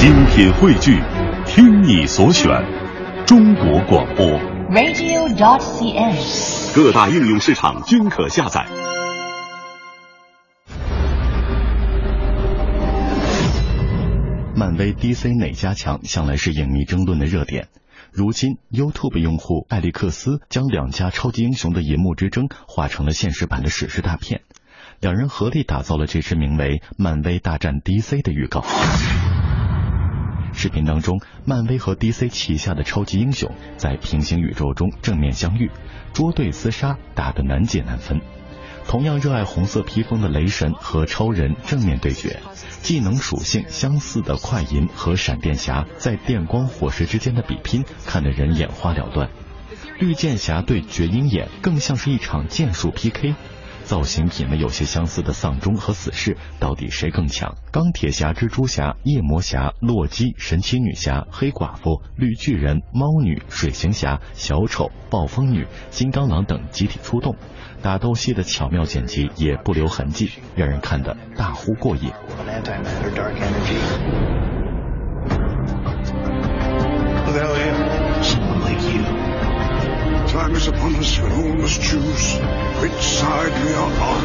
精品汇聚，听你所选，中国广播。radio.dot.cn，。各大应用市场均可下载。漫威、DC 哪家强，向来是影迷争论的热点。如今，YouTube 用户艾利克斯将两家超级英雄的银幕之争化成了现实版的史诗大片，两人合力打造了这支名为《漫威大战 DC》的预告。视频当中，漫威和 DC 旗下的超级英雄在平行宇宙中正面相遇，捉对厮杀，打得难解难分。同样热爱红色披风的雷神和超人正面对决，技能属性相似的快银和闪电侠在电光火石之间的比拼，看得人眼花缭乱。绿箭侠对绝鹰眼更像是一场剑术 PK。造型品味有些相似的丧钟和死侍，到底谁更强？钢铁侠、蜘蛛侠、夜魔侠、洛基、神奇女侠、黑寡妇、绿巨人、猫女、水行侠、小丑、暴风女、金刚狼等集体出动，打斗戏的巧妙剪辑也不留痕迹，让人看得大呼过瘾。Time is upon us when all must choose which side we are on.